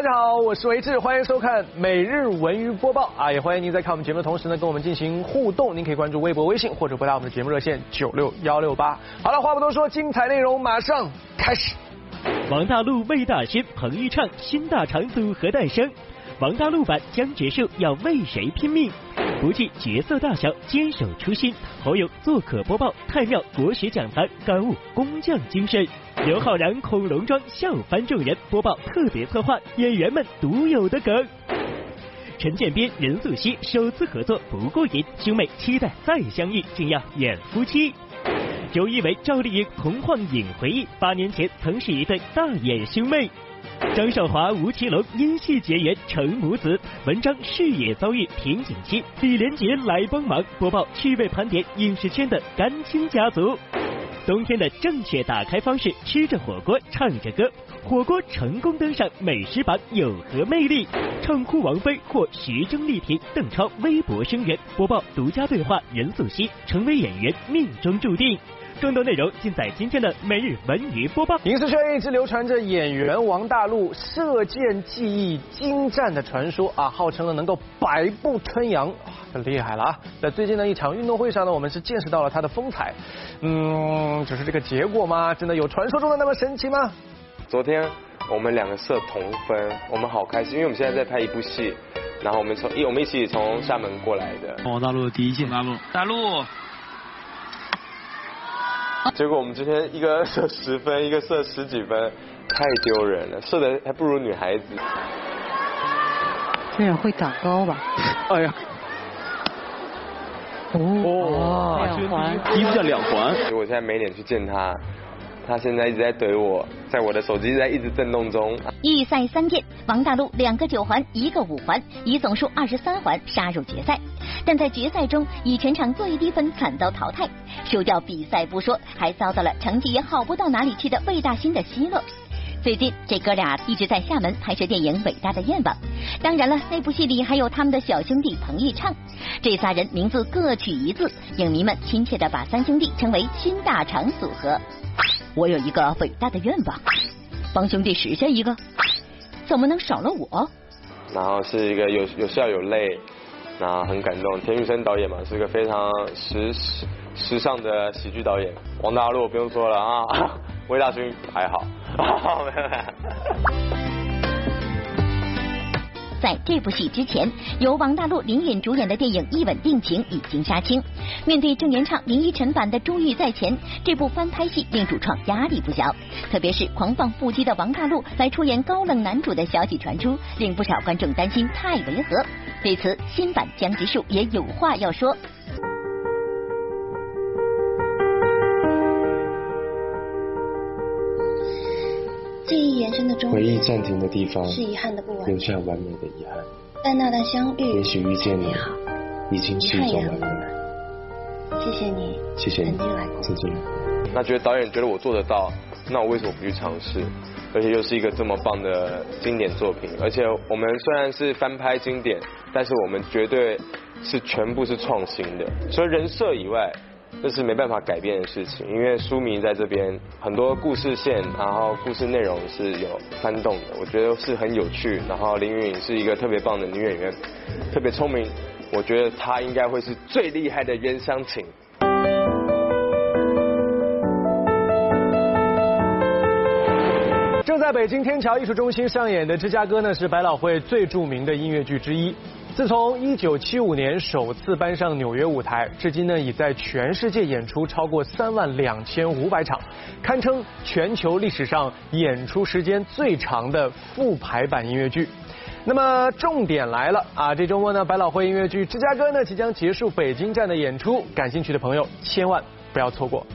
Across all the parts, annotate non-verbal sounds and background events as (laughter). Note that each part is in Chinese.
大家好，我是维志，欢迎收看每日文娱播报啊，也欢迎您在看我们节目的同时呢，跟我们进行互动。您可以关注微博、微信或者拨打我们的节目热线九六幺六八。好了，话不多说，精彩内容马上开始。王大陆、魏大勋、彭昱畅新大长组合诞生。王大陆版将结束要为谁拼命？不计角色大小，坚守初心。侯勇做客播报，太庙国学讲坛，感悟工匠精神。刘昊然恐龙装笑翻众人，播报特别策划，演员们独有的梗。陈建斌、任素汐首次合作不过瘾，兄妹期待再相遇，竟要演夫妻。周一围、赵丽颖同框影回忆，八年前曾是一对大眼兄妹。张少华、吴奇隆因戏结缘成母子，文章事业遭遇瓶颈期，李连杰来帮忙播报趣味盘点影视圈的干亲家族。冬天的正确打开方式：吃着火锅，唱着歌。火锅成功登上美食榜有何魅力？唱哭王菲或徐峥力挺邓超微博声援播报独家对话任素汐成为演员命中注定。更多内容尽在今天的每日文娱播报。影视圈一直流传着演员王大陆射箭技艺精湛的传说啊，号称了能够百步穿杨，很厉害了啊！在最近的一场运动会上呢，我们是见识到了他的风采。嗯，只是这个结果吗？真的有传说中的那么神奇吗？昨天我们两个射同分，我们好开心，因为我们现在在拍一部戏，然后我们从一我们一起从厦门过来的。王大陆第一箭，大陆大陆。(laughs) 结果我们今天一个射十分，一个射十几分，太丢人了，射的还不如女孩子。这样会长高吧？哎呀！哦，两环，一叫两环。所以我现在没脸去见他，他现在一直在怼我，在我的手机在一直震动中。预赛三剑，王大陆两个九环，一个五环，以总数二十三环杀入决赛。但在决赛中以全场最低分惨遭淘汰，输掉比赛不说，还遭到了成绩也好不到哪里去的魏大勋的奚落。最近这哥俩一直在厦门拍摄电影《伟大的愿望》，当然了，那部戏里还有他们的小兄弟彭昱畅。这仨人名字各取一字，影迷们亲切的把三兄弟称为“新大长组合”。我有一个伟大的愿望，帮兄弟实现一个，怎么能少了我？然后是一个有有笑有泪。那很感动，田雨生导演嘛，是个非常时时时尚的喜剧导演。王大陆不用说了啊，(laughs) 魏大勋还好。(laughs) 在这部戏之前，由王大陆、林允主演的电影《一吻定情》已经杀青。面对郑元畅、林依晨版的《珠玉在前》，这部翻拍戏令主创压力不小。特别是狂放不羁的王大陆来出演高冷男主的消息传出，令不少观众担心太违和。对此，新版江直树也有话要说。记忆延伸的终回忆暂停的地方是遗憾的不完留下完美的遗憾。但那段相遇，也许遇见你已经是一种完美。谢谢你，谢谢你曾经来过。曾经。那觉得导演觉得我做得到，那我为什么不去尝试？而且又是一个这么棒的经典作品，而且我们虽然是翻拍经典，但是我们绝对是全部是创新的。除了人设以外，这是没办法改变的事情，因为书迷在这边很多故事线，然后故事内容是有翻动的，我觉得是很有趣。然后林允是一个特别棒的女演员，特别聪明，我觉得她应该会是最厉害的袁湘琴。正在北京天桥艺术中心上演的《芝加哥》呢，是百老汇最著名的音乐剧之一。自从1975年首次搬上纽约舞台，至今呢，已在全世界演出超过3万两千五百场，堪称全球历史上演出时间最长的复排版音乐剧。那么重点来了啊！这周末呢，百老汇音乐剧《芝加哥》呢即将结束北京站的演出，感兴趣的朋友千万不要错过。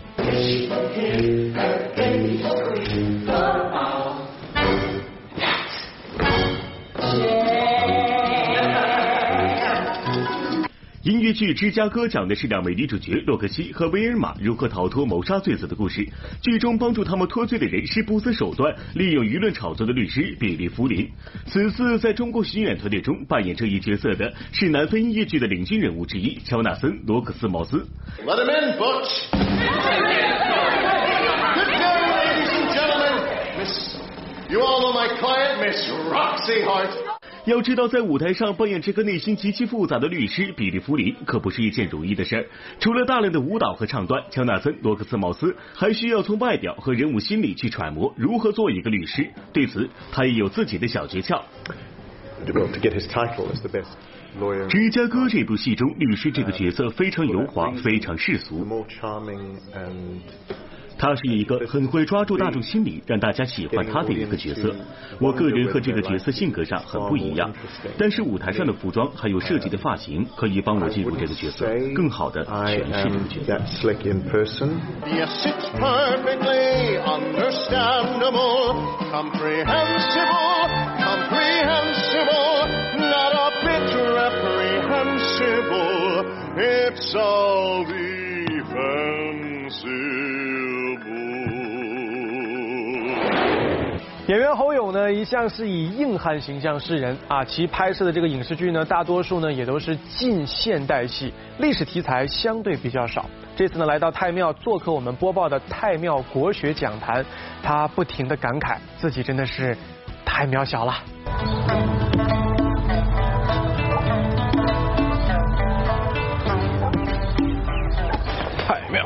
音乐剧《芝加哥》讲的是两位女主角洛克西和威尔玛如何逃脱谋杀罪责的故事。剧中帮助他们脱罪的人是不择手段利用舆论炒作的律师比利·福林。此次在中国巡演团队中扮演这一角色的是南非音乐剧的领军人物之一乔纳森·罗克斯茅斯。Let him in, Butch. Good day, ladies and gentlemen. Miss, You all know my client, Miss Roxy Hart. 要知道，在舞台上扮演这个内心极其复杂的律师比利·弗林，可不是一件容易的事儿。除了大量的舞蹈和唱段，乔纳森·罗克斯·茅斯还需要从外表和人物心理去揣摩如何做一个律师。对此，他也有自己的小诀窍。芝加哥这部戏中，律师这个角色非常油滑，非常世俗。他是一个很会抓住大众心理，让大家喜欢他的一个角色。我个人和这个角色性格上很不一样，但是舞台上的服装还有设计的发型可以帮我进入这个角色，更好的诠释这个角色。侯勇呢，一向是以硬汉形象示人啊。其拍摄的这个影视剧呢，大多数呢也都是近现代戏，历史题材相对比较少。这次呢，来到太庙做客我们播报的太庙国学讲坛，他不停的感慨自己真的是太渺小了。太庙，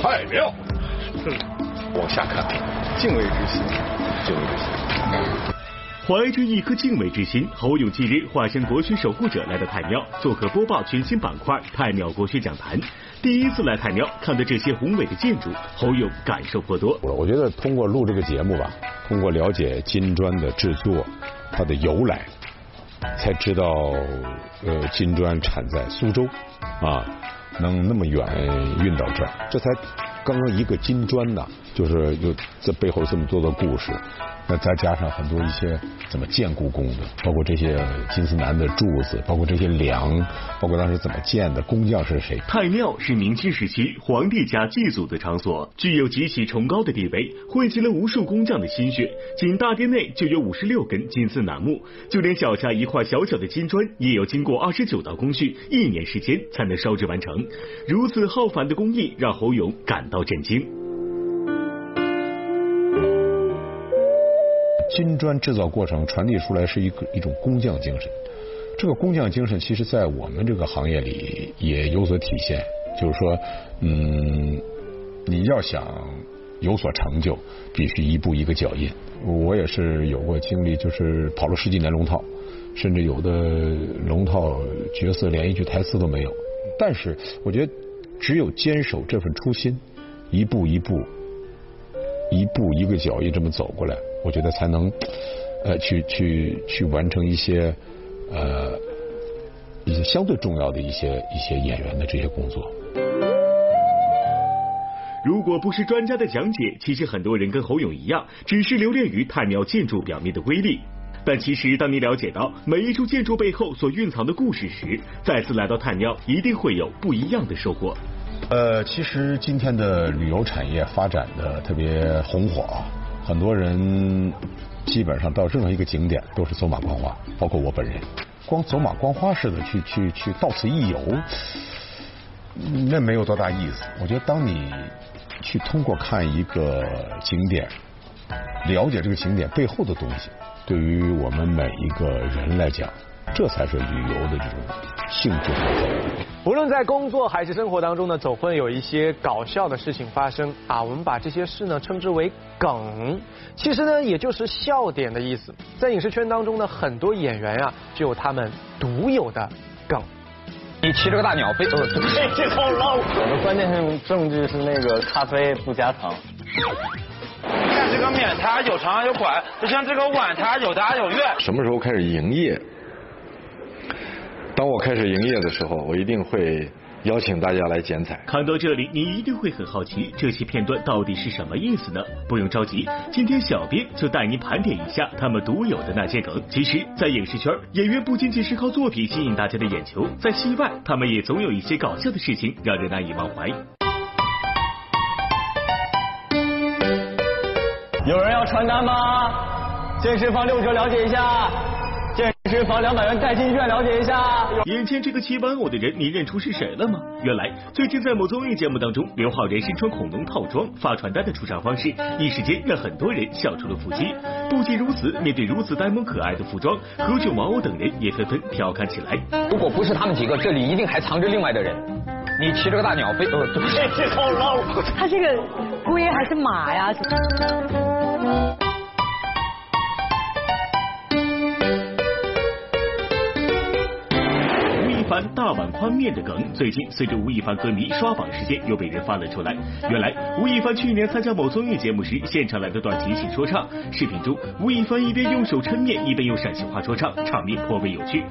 太庙，往下看。敬畏之心，敬畏之心。怀着一颗敬畏之心，侯勇近日化身国学守护者来到太庙，做客播报全新板块太庙国学讲坛。第一次来太庙，看到这些宏伟的建筑，侯勇感受颇多。我觉得通过录这个节目吧，通过了解金砖的制作，它的由来，才知道呃金砖产在苏州啊，能那么远运到这儿，这才。刚刚一个金砖呐，就是有这背后这么多的故事。那再加上很多一些怎么建故宫的，包括这些金丝楠的柱子，包括这些梁，包括当时怎么建的，工匠是谁？太庙是明清时期皇帝家祭祖的场所，具有极其崇高的地位，汇集了无数工匠的心血。仅大殿内就有五十六根金丝楠木，就连脚下一块小小的金砖，也要经过二十九道工序，一年时间才能烧制完成。如此浩繁的工艺，让侯勇感到震惊。金砖制造过程传递出来是一个一种工匠精神，这个工匠精神其实在我们这个行业里也有所体现。就是说，嗯，你要想有所成就，必须一步一个脚印。我也是有过经历，就是跑了十几年龙套，甚至有的龙套角色连一句台词都没有。但是我觉得，只有坚守这份初心，一步一步，一步一个脚印这么走过来。我觉得才能呃去去去完成一些呃一些相对重要的一些一些演员的这些工作。如果不是专家的讲解，其实很多人跟侯勇一样，只是留恋于太庙建筑表面的威力。但其实，当你了解到每一处建筑背后所蕴藏的故事时，再次来到太庙，一定会有不一样的收获。呃，其实今天的旅游产业发展的特别红火啊。很多人基本上到任何一个景点都是走马观花，包括我本人，光走马观花似的去去去到此一游，那没有多大意思。我觉得当你去通过看一个景点，了解这个景点背后的东西，对于我们每一个人来讲，这才是旅游的这种。性质所在。无论在工作还是生活当中呢，总会有一些搞笑的事情发生啊。我们把这些事呢称之为梗，其实呢也就是笑点的意思。在影视圈当中呢，很多演员啊就有他们独有的梗。你骑着个大鸟飞，这好捞。我的关键性证据是那个咖啡不加糖。看这个面它有长有宽，就像这个碗它有大有圆。什么时候开始营业？当我开始营业的时候，我一定会邀请大家来剪彩。看到这里，你一定会很好奇，这些片段到底是什么意思呢？不用着急，今天小编就带您盘点一下他们独有的那些梗。其实，在影视圈，演员不仅仅是靠作品吸引大家的眼球，在戏外，他们也总有一些搞笑的事情让人难以忘怀。有人要传单吗？健身房六折，了解一下。健健身房两百元代金券，了解一下。眼前这个骑玩偶的人，你认出是谁了吗？原来最近在某综艺节目当中，刘昊然身穿恐龙套装发传单的出场方式，一时间让很多人笑出了腹肌。不仅如此，面对如此呆萌可爱的服装，何炅、王鸥等人也纷纷调侃起来。如果不是他们几个，这里一定还藏着另外的人。你骑着个大鸟飞，好老。(laughs) 他这个龟还是马呀？番大碗宽面的梗，最近随着吴亦凡歌迷刷榜事件又被人翻了出来。原来吴亦凡去年参加某综艺节目时，现场来的段即兴说唱。视频中，吴亦凡一边用手抻面，一边用陕西话说唱，场面颇为有趣。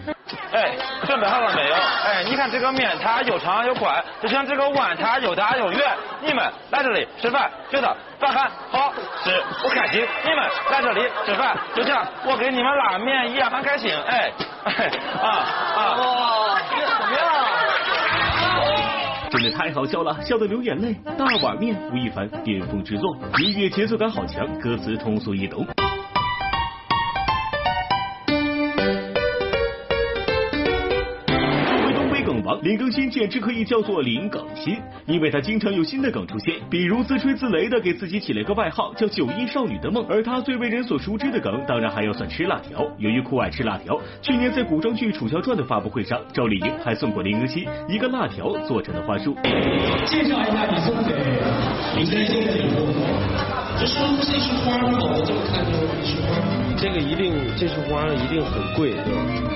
哎，准备好了没有？哎，你看这个面它又长又宽，就像这个碗它又大又圆。你们来这里吃饭，觉得饭饭好吃，我开心。你们来这里吃饭，就像我给你们拉面一样很开心。哎，啊啊。真的太好笑了，笑得流眼泪。大碗面，吴亦凡巅峰之作，音乐节奏感好强，歌词通俗易懂。林更新简直可以叫做林更新，因为他经常有新的梗出现，比如自吹自擂的给自己起了一个外号叫“九一少女的梦”。而他最为人所熟知的梗，当然还要算吃辣条。由于酷爱吃辣条，去年在古装剧《楚乔传》的发布会上，赵丽颖还送过林更新一个辣条做成的花束。介绍一下你送给林更新的礼物，这是这束花吗？我这么看就是一束花。这个一定，这束花一定很贵，对吧？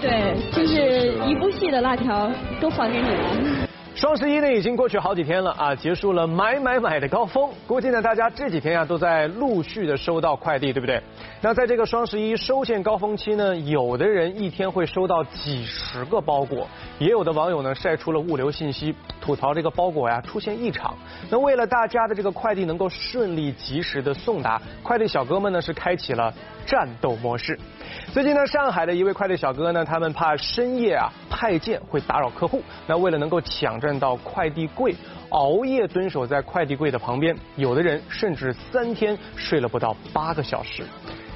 对，就是一部戏的辣条都还给你了。双十一呢已经过去好几天了啊，结束了买买买的高峰，估计呢大家这几天呀都在陆续的收到快递，对不对？那在这个双十一收件高峰期呢，有的人一天会收到几十个包裹，也有的网友呢晒出了物流信息，吐槽这个包裹呀出现异常。那为了大家的这个快递能够顺利及时的送达，快递小哥们呢是开启了战斗模式。最近呢，上海的一位快递小哥呢，他们怕深夜啊派件会打扰客户，那为了能够抢占到快递柜，熬夜蹲守在快递柜的旁边，有的人甚至三天睡了不到八个小时，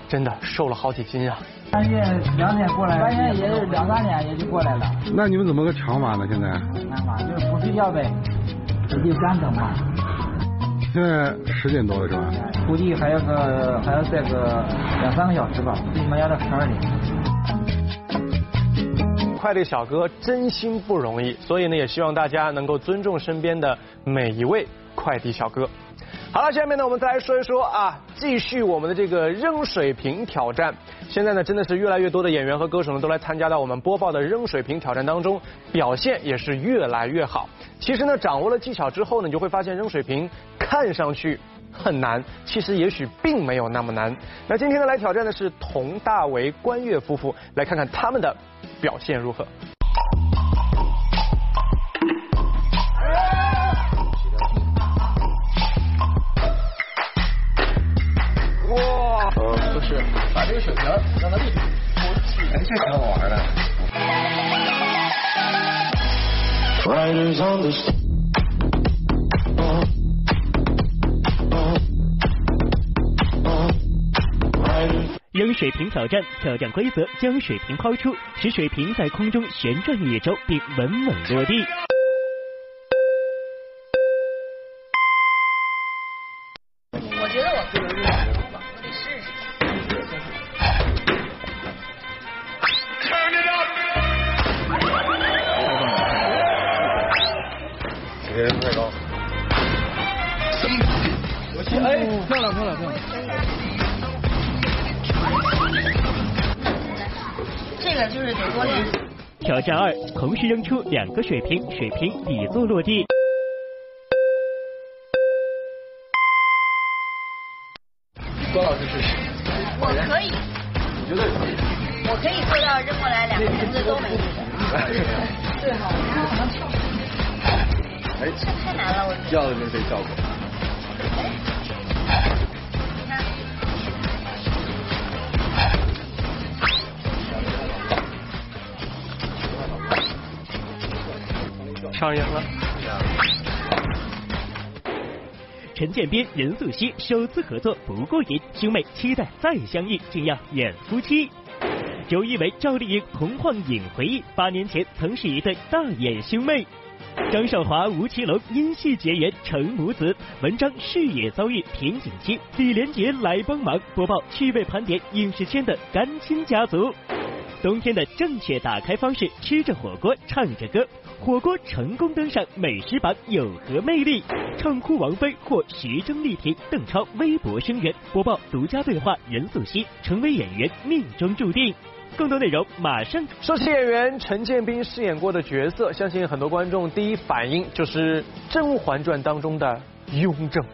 真的瘦了好几斤啊！半夜两点过来，半夜也是两三点也就过来了。那你们怎么个抢法呢？现在？抢法就是不睡觉呗，就干等嘛。现在十点多了是吧？估计还要个还要再个两三个小时吧，最起码要到十二点。快递小哥真心不容易，所以呢，也希望大家能够尊重身边的每一位快递小哥。好了，下面呢，我们再来说一说啊，继续我们的这个扔水瓶挑战。现在呢，真的是越来越多的演员和歌手呢，都来参加到我们播报的扔水瓶挑战当中，表现也是越来越好。其实呢，掌握了技巧之后呢，你就会发现扔水瓶看上去很难，其实也许并没有那么难。那今天呢，来挑战的是佟大为、关悦夫妇，来看看他们的表现如何。把这个水瓶让它立住，哎，这挺好玩的。扔水瓶挑战，挑战规则：将水瓶抛出，使水瓶在空中旋转一周，并稳稳落地。别人太高。哎，漂亮漂亮漂亮。这个就是得多练习。挑战二，同时扔出两个水瓶，水瓶底座落地。关老师试试。我可以。你绝对可以。我可以做到扔过来两个瓶子都没事。最 (laughs) 好可能跳。哎，太难了，我。要的就是这效果。上瘾了。陈建斌、任素汐首次合作不过瘾，兄妹期待再相遇，竟要演夫妻。周一围、赵丽颖同框影回忆，八年前曾是一对大眼兄妹。张少华、吴奇隆因戏结缘成母子，文章事业遭遇瓶颈期，李连杰来帮忙播报趣味盘点影视圈的干亲家族。冬天的正确打开方式：吃着火锅，唱着歌。火锅成功登上美食榜有何魅力？唱哭王菲或徐峥力挺邓超微博声援播报独家对话任素汐成为演员命中注定。更多内容马上。说起演员陈建斌饰演过的角色，相信很多观众第一反应就是《甄嬛传》当中的雍正，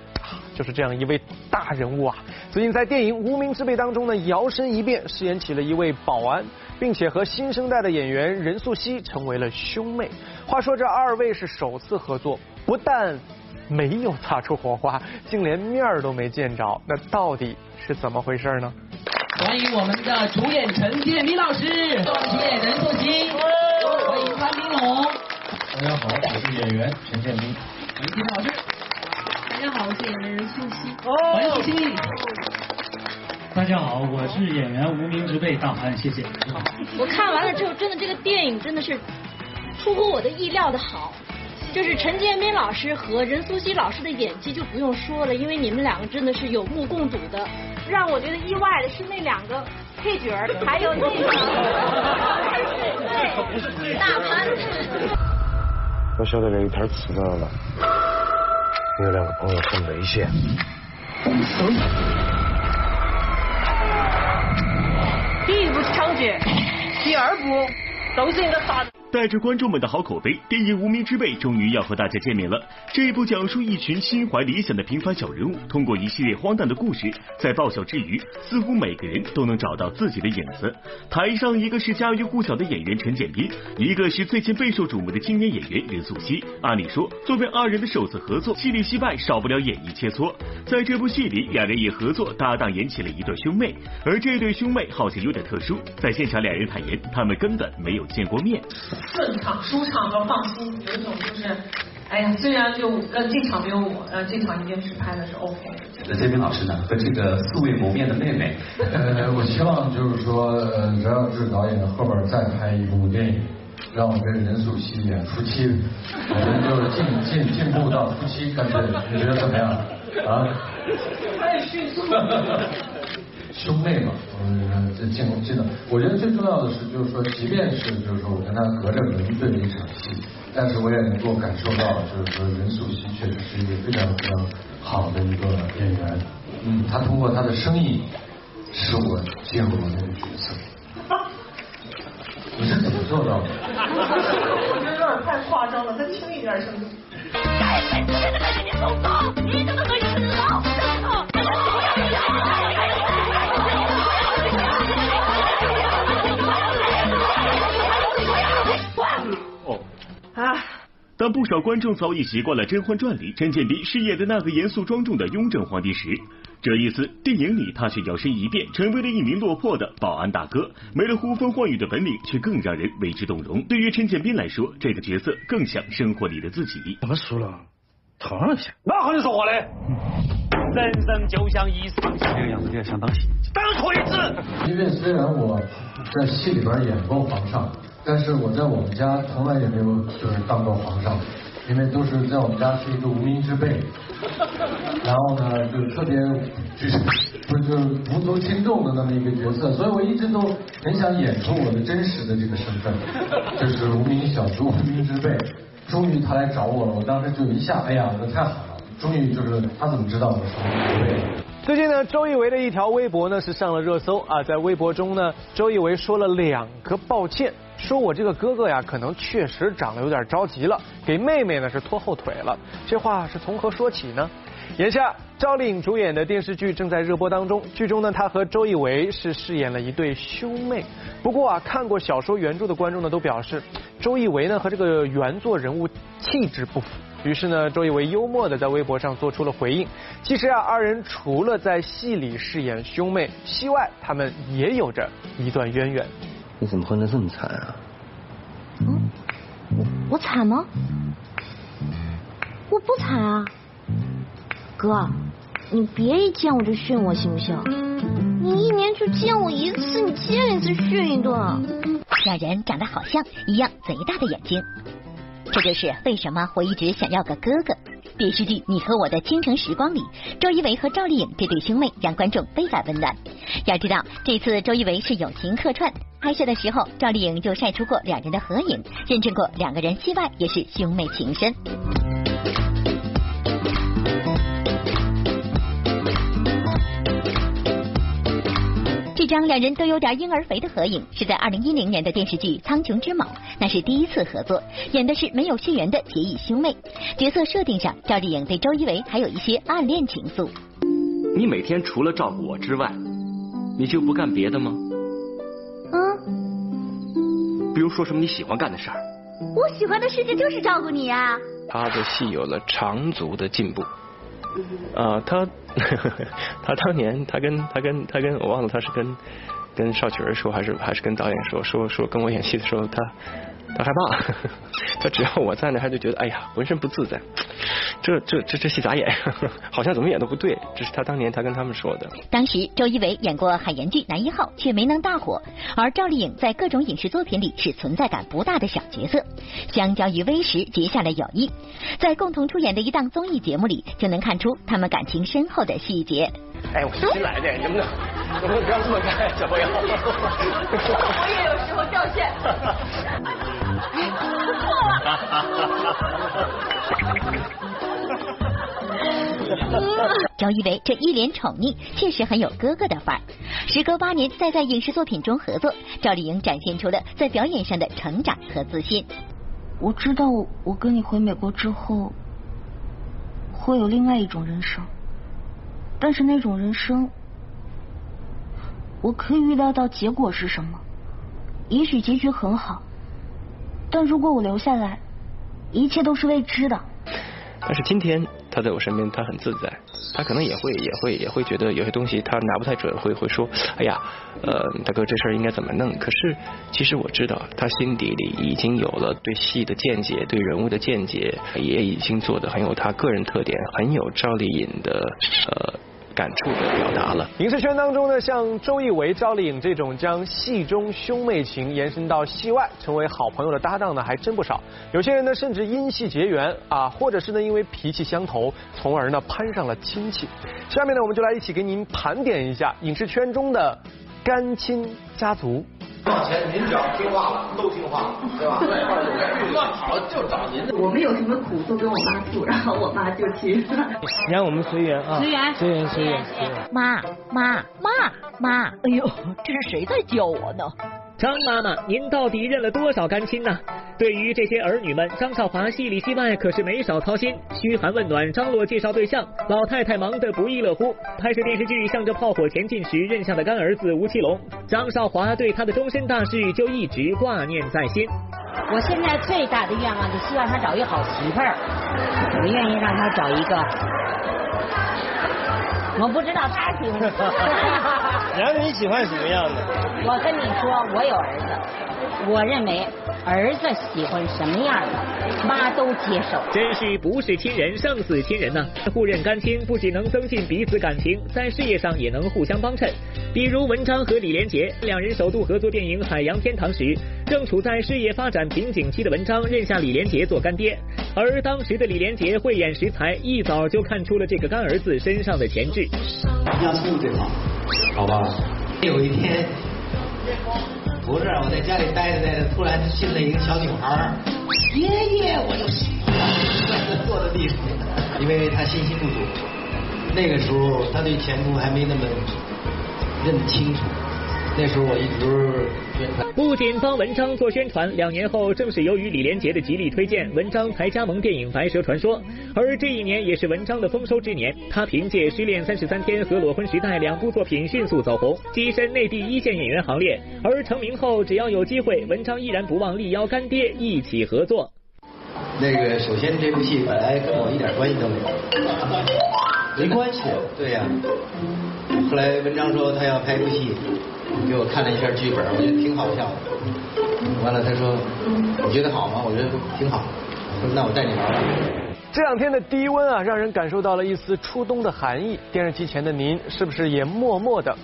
就是这样一位大人物啊。最近在电影《无名之辈》当中呢，摇身一变饰演起了一位保安，并且和新生代的演员任素汐成为了兄妹。话说这二位是首次合作，不但没有擦出火花，竟连面儿都没见着，那到底是怎么回事呢？欢迎我们的主演陈建斌老师，谢谢任素汐，欢迎潘斌龙。大家好，我是演员陈建斌。陈建斌老师。大家好，我是演员任素汐。欢迎素汐。大家好，我是演员无名之辈大潘，谢谢。我看完了之后，真的这个电影真的是出乎我的意料的好。就是陈建斌老师和任素汐老师的演技就不用说了，因为你们两个真的是有目共睹的。让我觉得意外的是那两个配角，(laughs) 还有那个大潘。我晓得那一天迟到了，你有两个朋友很危险。第一部是抢劫，第二部都是应该杀的。带着观众们的好口碑，电影《无名之辈》终于要和大家见面了。这一部讲述一群心怀理想的平凡小人物，通过一系列荒诞的故事，在爆笑之余，似乎每个人都能找到自己的影子。台上一个是家喻户晓的演员陈建斌，一个是最近备受瞩目的青年演员任素汐。按理说，作为二人的首次合作，戏里戏外少不了演绎切磋。在这部戏里，两人也合作搭档演起了一对兄妹，而这对兄妹好像有点特殊。在现场，两人坦言，他们根本没有见过面。顺畅、舒畅和放心，有一种就是，哎呀，虽然就呃这场没有我，呃这场一定是拍的是 OK 的。那这边老师呢，和这个素未谋面的妹妹，呃，我希望就是说，呃，刘耀志导演后边再拍一部电影，让我跟任素汐演夫妻，我们就进进进步到夫妻，感觉你觉得怎么样？啊？(laughs) 太迅速了。兄妹嘛，嗯，这见真的，我觉得最重要的是，就是说，即便是就是说我跟他隔着门对了一场戏，但是我也能够感受到，就是说任素汐确实是一个非常非常好的一个演员，嗯，他通过他的声音使我进入了那个角色。你是怎么做到的？我觉得有点太夸张了，再轻一点行不行？该死的赶紧送走！你怎么可以死好？但不少观众早已习惯了《甄嬛传》里陈建斌饰演的那个严肃庄重的雍正皇帝时，这一次电影里他却摇身一变，成为了一名落魄的保安大哥，没了呼风唤雨的本领，却更让人为之动容。对于陈建斌来说，这个角色更像生活里的自己。怎么输了？疼了下，哪和你说话嘞？人生就像一场戏，这个样子有点像当戏，当锤子。因为虽然我在戏里边演过皇上。但是我在我们家从来也没有就是当过皇上，因为都是在我们家是一个无名之辈，(laughs) 然后呢就特别就是不是就是无足轻重的那么一个角色，所以我一直都很想演出我的真实的这个身份，就是无名小卒、无名之辈。终于他来找我了，我当时就一下，哎呀，那太好了，终于就是他怎么知道我是无名之辈？最近呢，周一围的一条微博呢是上了热搜啊，在微博中呢，周一围说了两个抱歉。说我这个哥哥呀，可能确实长得有点着急了，给妹妹呢是拖后腿了。这话是从何说起呢？眼下赵丽颖主演的电视剧正在热播当中，剧中呢她和周一围是饰演了一对兄妹。不过啊，看过小说原著的观众呢都表示，周一围呢和这个原作人物气质不符。于是呢，周一围幽默的在微博上做出了回应。其实啊，二人除了在戏里饰演兄妹，戏外他们也有着一段渊源。你怎么混得这么惨啊？嗯，我我惨吗？我不惨啊，哥，你别一见我就训我行不行？你一年就见我一次，你见一次训一顿。两人长得好像，一样贼大的眼睛。这就是为什么我一直想要个哥哥。电视剧《你和我的倾城时光》里，周一围和赵丽颖这对兄妹让观众倍感温暖。要知道，这次周一围是友情客串，拍摄的时候赵丽颖就晒出过两人的合影，认证过两个人戏外也是兄妹情深。这张两人都有点婴儿肥的合影，是在二零一零年的电视剧《苍穹之昴》，那是第一次合作，演的是没有血缘的结义兄妹。角色设定上，赵丽颖对周一围还有一些暗恋情愫。你每天除了照顾我之外，你就不干别的吗？嗯。比如说什么你喜欢干的事儿？我喜欢的事情就是照顾你呀。他的戏有了长足的进步。啊，他 (laughs) 他当年他跟他跟他跟我忘了他是跟跟邵群儿说还是还是跟导演说说说跟我演戏的时候他他害怕，他只要我在那他就觉得哎呀浑身不自在，这这这这戏咋演？(laughs) 好像怎么演都不对，这是他当年他跟他们说的。当时周一围演过海盐剧男一号，却没能大火，而赵丽颖在各种影视作品里是存在感不大的小角色，相较于微时结下了友谊，在共同出演的一档综艺节目里就能看出他们感情深厚的细节。哎，我是新来的，能不能能不要这么干，小朋友？我也有时候掉线。错了周一围这一脸宠溺，确实很有哥哥的范儿。时隔八年再在影视作品中合作，赵丽颖展现出了在表演上的成长和自信。我知道，我跟你回美国之后，会有另外一种人生，但是那种人生，我可以预料到结果是什么。也许结局很好，但如果我留下来，一切都是未知的。但是今天他在我身边，他很自在，他可能也会也会也会觉得有些东西他拿不太准，会会说，哎呀，呃，大哥这事儿应该怎么弄？可是其实我知道，他心底里已经有了对戏的见解，对人物的见解，也已经做的很有他个人特点，很有赵丽颖的呃。感触的表达了。影视圈当中呢，像周一围、赵丽颖这种将戏中兄妹情延伸到戏外，成为好朋友的搭档呢，还真不少。有些人呢，甚至因戏结缘啊，或者是呢，因为脾气相投，从而呢，攀上了亲戚。下面呢，我们就来一起给您盘点一下影视圈中的干亲家族。往前，您只要听话了，都听话了，对吧？对，乱跑就找您。我们有什么苦都跟我妈诉，然后我妈就去。你让我们随缘啊，(laughs) 随缘，随缘，随缘。妈妈妈妈，哎呦，这是谁在叫我呢？张妈妈，您到底认了多少干亲呢？对于这些儿女们，张少华戏里戏外可是没少操心，嘘寒问暖，张罗介绍对象，老太太忙得不亦乐乎。拍摄电视剧《向着炮火前进》时认下的干儿子吴奇隆，张少华对他的终身大事就一直挂念在心。我现在最大的愿望就希望他找一个好媳妇儿，我愿意让他找一个。我不知道他喜欢什么。(laughs) 然后你喜欢什么样的？我跟你说，我有儿子，我认为儿子喜欢什么样的，妈都接受。真是不是亲人胜似亲人呢！互认干亲不仅能增进彼此感情，在事业上也能互相帮衬。比如文章和李连杰两人首度合作电影《海洋天堂》时，正处在事业发展瓶颈期的文章认下李连杰做干爹，而当时的李连杰慧眼识才，一早就看出了这个干儿子身上的潜质。要处对吗？好吧。有一天，不是我在家里待着待着，突然进来一个小女孩，爷爷，我就喜欢了，坐在地上，因为他信心不足，那个时候他对前途还没那么认清楚。那时候我一直宣传，不仅帮文章做宣传，两年后正是由于李连杰的极力推荐，文章才加盟电影《白蛇传说》。而这一年也是文章的丰收之年，他凭借《失恋三十三天》和《裸婚时代》两部作品迅速走红，跻身内地一线演员行列。而成名后，只要有机会，文章依然不忘力邀干爹一起合作。那个，首先这部戏本来跟我一点关系都没有，没关系，对呀。后来文章说他要拍部戏。给我看了一下剧本，我觉得挺好笑的。完了，他说：“你觉得好吗？”我觉得挺好。说：“那我带你玩玩。”这两天的低温啊，让人感受到了一丝初冬的寒意。电视机前的您，是不是也默默的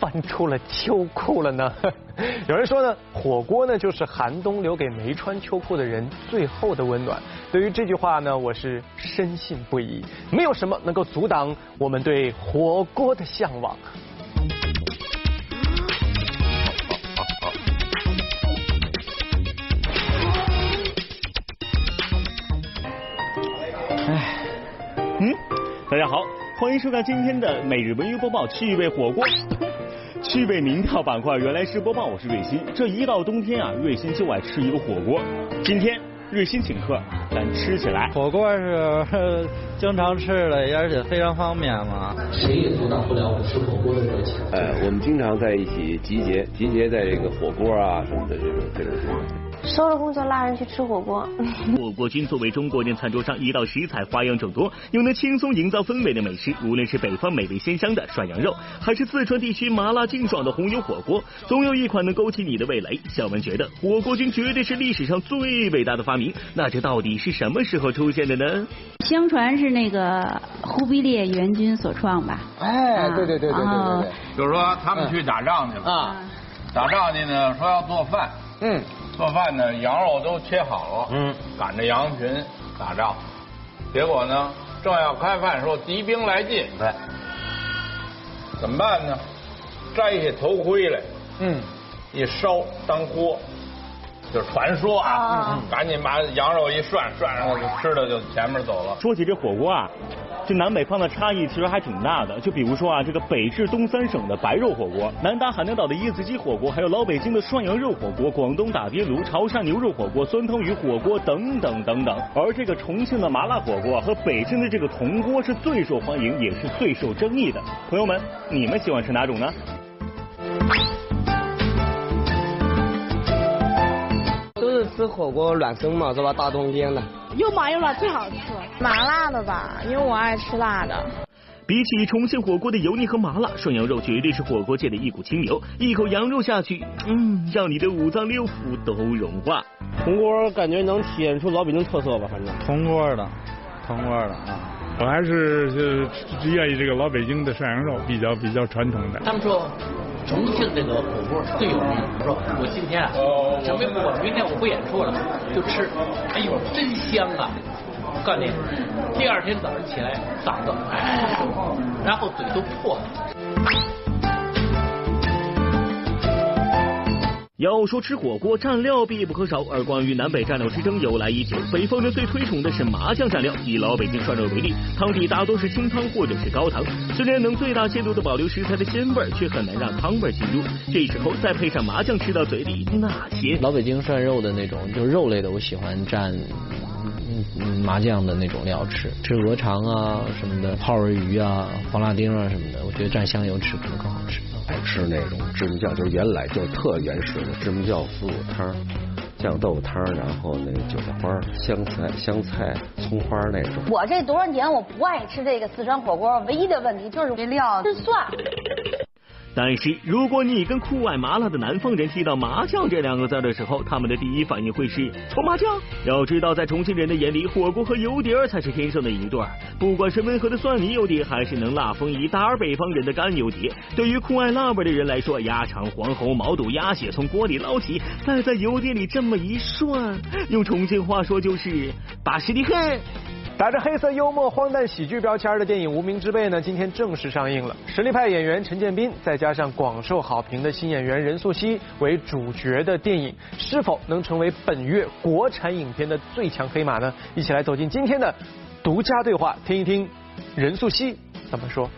翻出了秋裤了呢？(laughs) 有人说呢，火锅呢就是寒冬留给没穿秋裤的人最后的温暖。对于这句话呢，我是深信不疑。没有什么能够阻挡我们对火锅的向往。哎，嗯，大家好，欢迎收看今天的每日文娱播报趣味火锅。趣味民调板块原来是播报，我是瑞鑫。这一到冬天啊，瑞鑫就爱吃一个火锅。今天瑞鑫请客，咱吃起来。火锅是经常吃的，而且非常方便嘛。谁也阻挡不了我吃火锅的热情。呃，我们经常在一起集结，集结在这个火锅啊什么的这种这种地方。收了工就拉人去吃火锅。(laughs) 火锅君作为中国人餐桌上一道食材花样众多又能轻松营造氛围的美食，无论是北方美味鲜香的涮羊肉，还是四川地区麻辣劲爽的红油火锅，总有一款能勾起你的味蕾。小文觉得火锅君绝对是历史上最伟大的发明，那这到底是什么时候出现的呢？相传是那个忽必烈元军所创吧？哎，对对对对对对对，就是说他们去打仗去了啊，打仗去呢，说要做饭，嗯。做饭呢，羊肉都切好了，嗯，赶着羊群打仗，结果呢，正要开饭时候，敌兵来进，对，怎么办呢？摘下头盔来，嗯，一烧当锅，就是传说啊，赶紧把羊肉一涮，涮然后就吃的就前面走了。说起这火锅啊。这南北方的差异其实还挺大的，就比如说啊，这个北至东三省的白肉火锅，南达海南岛的椰子鸡火锅，还有老北京的涮羊肉火锅，广东打边炉、潮汕牛肉火锅、酸汤鱼火锅等等等等。而这个重庆的麻辣火锅和北京的这个铜锅是最受欢迎，也是最受争议的。朋友们，你们喜欢吃哪种呢？是吃火锅暖身嘛，是吧？大冬天的。又麻又辣最好吃，麻辣的吧，因为我爱吃辣的。比起重庆火锅的油腻和麻辣，涮羊肉绝对是火锅界的一股清流。一口羊肉下去，嗯，让你的五脏六腑都融化。铜锅感觉能体现出老北京特色吧，反正。铜锅的，铜锅的啊。我还是是愿意这个老北京的涮羊肉，比较比较传统的。他们说重庆这个火锅最有名，我说我今天啊，准备我明天我不演出了，就吃，哎呦真香啊！我告诉你，第二天早上起来嗓子，然后嘴都破了。要说吃火锅，蘸料必不可少。而关于南北蘸料之争由来已久，北方人最推崇的是麻酱蘸料。以老北京涮肉为例，汤底大多是清汤或者是高汤，虽然能最大限度的保留食材的鲜味，却很难让汤味进入。这时候再配上麻酱，吃到嘴里那些。老北京涮肉的那种，就肉类的，我喜欢蘸麻酱的那种料吃，吃鹅肠啊什么的，泡儿鱼啊、黄辣丁啊什么的，我觉得蘸香油吃可能更好吃。爱吃那种芝麻酱，就是原来就是特原始的芝麻酱腐乳汤、酱豆腐汤，然后那韭菜花、香菜、香菜、葱花那种。我这多少年我不爱吃这个四川火锅，唯一的问题就是这料是蒜。但是，如果你跟酷爱麻辣的南方人提到麻酱这两个字的时候，他们的第一反应会是搓麻将。要知道，在重庆人的眼里，火锅和油碟才是天生的一对儿。不管是温和的蒜泥油碟，还是能辣风一大而北方人的干油碟，对于酷爱辣味的人来说，鸭肠、黄喉、毛肚、鸭血从锅里捞起，再在油碟里这么一涮，用重庆话说就是巴适的很。打着黑色幽默、荒诞喜剧标签的电影《无名之辈》呢，今天正式上映了。实力派演员陈建斌，再加上广受好评的新演员任素汐为主角的电影，是否能成为本月国产影片的最强黑马呢？一起来走进今天的独家对话，听一听任素汐怎么说。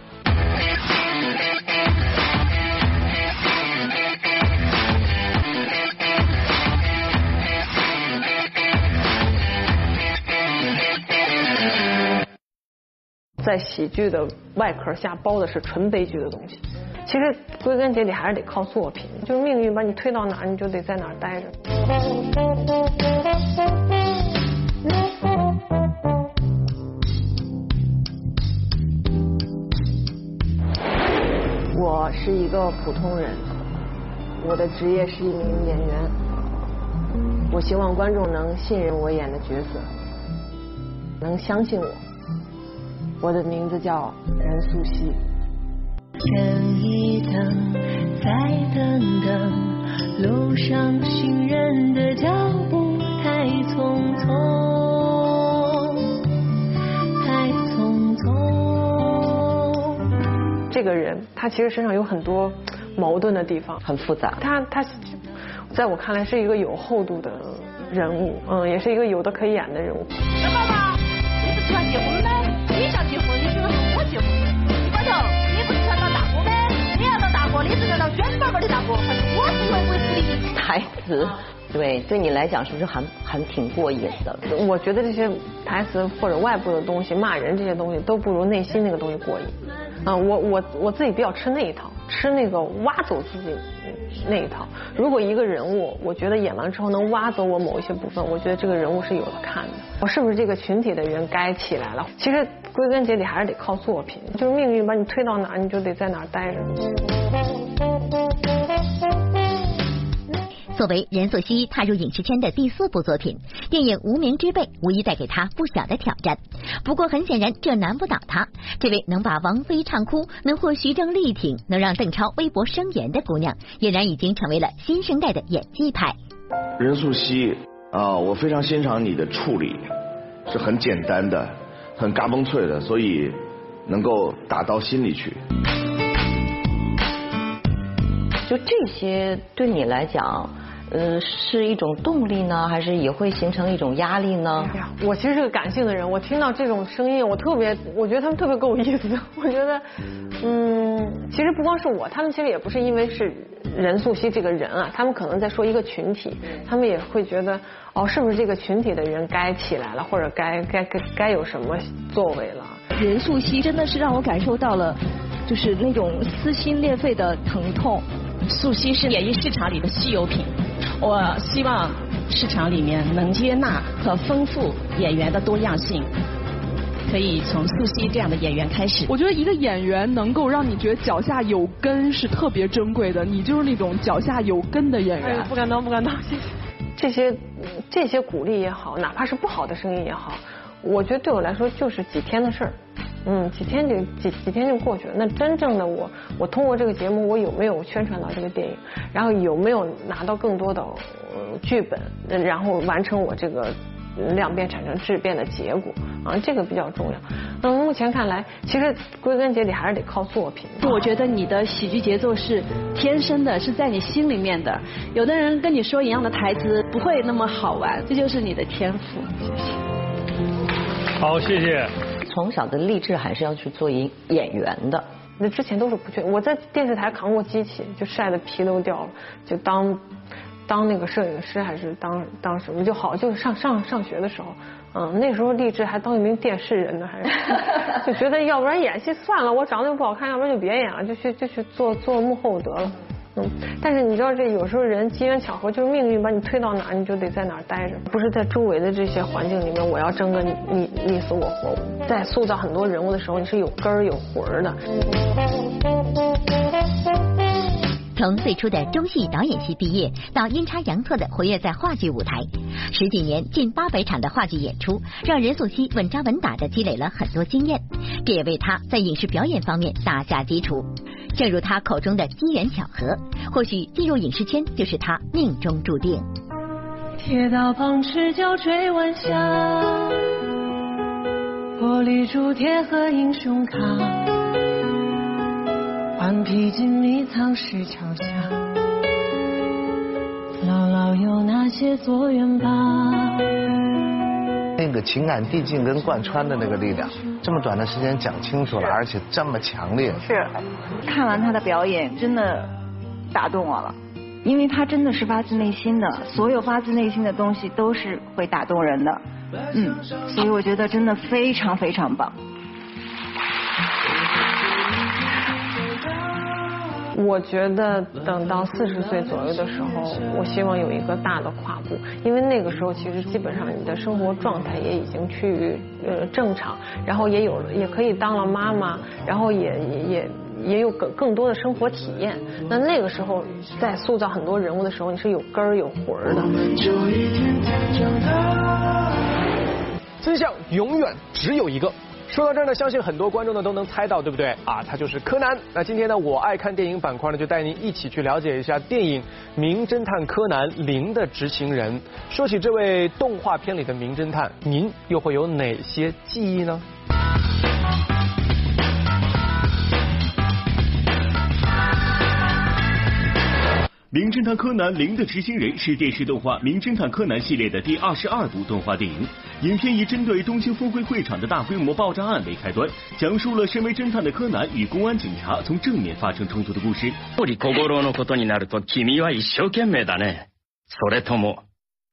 在喜剧的外壳下包的是纯悲剧的东西，其实归根结底还是得靠作品，就是命运把你推到哪儿，你就得在哪儿待着。我是一个普通人，我的职业是一名演员，我希望观众能信任我演的角色，能相信我。我的名字叫任素汐。等一等。再等等，路上行人的脚步太匆匆，太匆匆。这个人他其实身上有很多矛盾的地方，很复杂。他他，在我看来是一个有厚度的人物，嗯，也是一个有的可以演的人物。小宝台词，对，对你来讲是不是还还挺过瘾的？我觉得这些台词或者外部的东西，骂人这些东西，都不如内心那个东西过瘾。啊，我我我自己比较吃那一套，吃那个挖走自己那一套。如果一个人物，我觉得演完之后能挖走我某一些部分，我觉得这个人物是有的看的。我是不是这个群体的人该起来了？其实归根结底还是得靠作品，就是命运把你推到哪儿，你就得在哪儿待着。作为任素汐踏入影视圈的第四部作品，电影《无名之辈》无疑带给她不小的挑战。不过很显然，这难不倒她。这位能把王菲唱哭，能获徐峥力挺，能让邓超微博声援的姑娘，俨然已经成为了新生代的演技派。任素汐啊，我非常欣赏你的处理，是很简单的，很嘎嘣脆的，所以能够打到心里去。就这些对你来讲。呃，是一种动力呢，还是也会形成一种压力呢？哎呀，我其实是个感性的人，我听到这种声音，我特别，我觉得他们特别够意思。(laughs) 我觉得，嗯，其实不光是我，他们其实也不是因为是任素汐这个人啊，他们可能在说一个群体，他们也会觉得，哦，是不是这个群体的人该起来了，或者该该该该有什么作为了？任素汐真的是让我感受到了，就是那种撕心裂肺的疼痛。素汐是演艺市场里的稀有品。我希望市场里面能接纳和丰富演员的多样性，可以从素汐这样的演员开始。我觉得一个演员能够让你觉得脚下有根是特别珍贵的，你就是那种脚下有根的演员。不敢当，不敢当，谢谢。这些这些鼓励也好，哪怕是不好的声音也好，我觉得对我来说就是几天的事儿。嗯，几天就几几天就过去了。那真正的我，我通过这个节目，我有没有宣传到这个电影？然后有没有拿到更多的剧本？然后完成我这个量变产生质变的结果？啊，这个比较重要。那目前看来，其实归根结底还是得靠作品。我觉得你的喜剧节奏是天生的，是在你心里面的。有的人跟你说一样的台词不会那么好玩，这就是你的天赋。谢谢。好，谢谢。从小的励志还是要去做演演员的。那之前都是不去，我在电视台扛过机器，就晒的皮都掉了，就当当那个摄影师还是当当什么就好，就是上上上学的时候，嗯，那时候励志还当一名电视人呢，还是 (laughs) 就觉得要不然演戏算了，我长得又不好看，要不然就别演了，就去就去做做幕后得了。嗯，但是你知道这有时候人机缘巧合就是命运把你推到哪，你就得在哪儿待着，不是在周围的这些环境里面，我要争个你你死我活。在塑造很多人物的时候，你是有根儿有魂儿的。从最初的中戏导演系毕业，到阴差阳错的活跃在话剧舞台，十几年近八百场的话剧演出，让任素汐稳扎稳打的积累了很多经验，这也为她在影视表演方面打下基础。正如他口中的机缘巧合，或许进入影视圈就是他命中注定。铁道旁赤脚追晚霞，玻璃珠铁盒英雄卡，顽皮筋迷藏石桥下，姥姥有那些作业吧。那个情感递进跟贯穿的那个力量，这么短的时间讲清楚了，而且这么强烈。是，看完他的表演，真的打动我了，因为他真的是发自内心的，所有发自内心的东西都是会打动人的。嗯，所以我觉得真的非常非常棒。我觉得等到四十岁左右的时候，我希望有一个大的跨步，因为那个时候其实基本上你的生活状态也已经趋于呃正常，然后也有了也可以当了妈妈，然后也也也也有更更多的生活体验。那那个时候在塑造很多人物的时候，你是有根儿有魂儿的。真相永远只有一个。说到这儿呢，相信很多观众呢都能猜到，对不对？啊，他就是柯南。那今天呢，我爱看电影板块呢，就带您一起去了解一下电影《名侦探柯南：零的执行人》。说起这位动画片里的名侦探，您又会有哪些记忆呢？《名侦探柯南：零的执行人》是电视动画《名侦探柯南》系列的第二十二部动画电影。影片以针对东京峰会会场的大规模爆炸案为开端，讲述了身为侦探的柯南与公安警察从正面发生冲突的故事。心のことになると君は一生懸命だね。それとも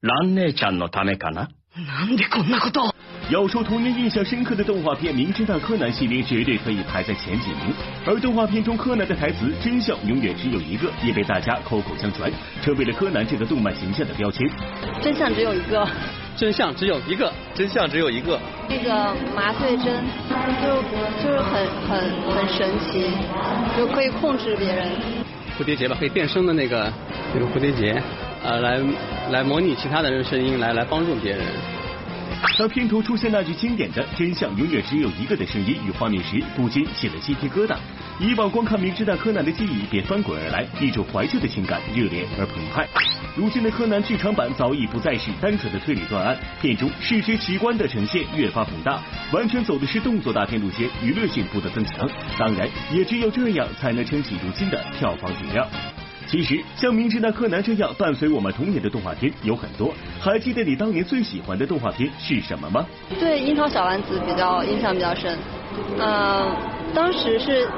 蘭姉ちゃんのためかな？なんでこんなこと？ 要说童年印象深刻的动画片《名侦探柯南》系列，绝对可以排在前几名。而动画片中柯南的台词“真相永远只有一个”，也被大家口口相传，成为了柯南这个动漫形象的标签。真相只有一个，真相只有一个，真相只有一个。那个麻醉针就就是很很很神奇，就可以控制别人。蝴蝶结吧，可以变声的那个那个蝴蝶结，呃，来来模拟其他的人声音，来来帮助别人。当片头出现那句经典的“真相永远只有一个”的声音与画面时，不禁起了鸡皮疙瘩。以往光看《名侦探柯南》的记忆便翻滚而来，一种怀旧的情感热烈而澎湃。如今的柯南剧场版早已不再是单纯的推理断案，片中视觉奇观的呈现越发宏大，完全走的是动作大片路线，娱乐性不断增强。当然，也只有这样才能撑起如今的票房体量。其实，像《名侦探柯南》这样伴随我们童年的动画片有很多。还记得你当年最喜欢的动画片是什么吗？对《樱桃小丸子》比较印象比较深。呃，当时是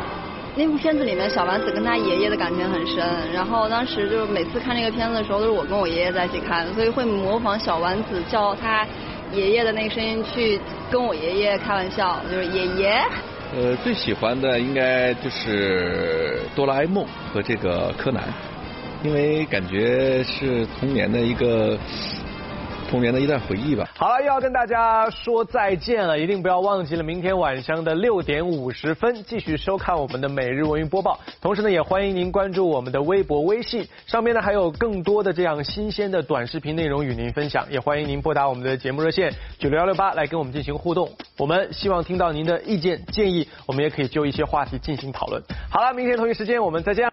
那部片子里面小丸子跟他爷爷的感情很深，然后当时就是每次看那个片子的时候，都是我跟我爷爷在一起看，所以会模仿小丸子叫他爷爷的那个声音去跟我爷爷开玩笑，就是爷爷。呃，最喜欢的应该就是哆啦 A 梦和这个柯南，因为感觉是童年的一个。童年的一段回忆吧。好了，又要跟大家说再见了，一定不要忘记了，明天晚上的六点五十分继续收看我们的每日文娱播报。同时呢，也欢迎您关注我们的微博、微信，上面呢还有更多的这样新鲜的短视频内容与您分享。也欢迎您拨打我们的节目热线九六幺六八来跟我们进行互动。我们希望听到您的意见建议，我们也可以就一些话题进行讨论。好了，明天同一时间我们再见。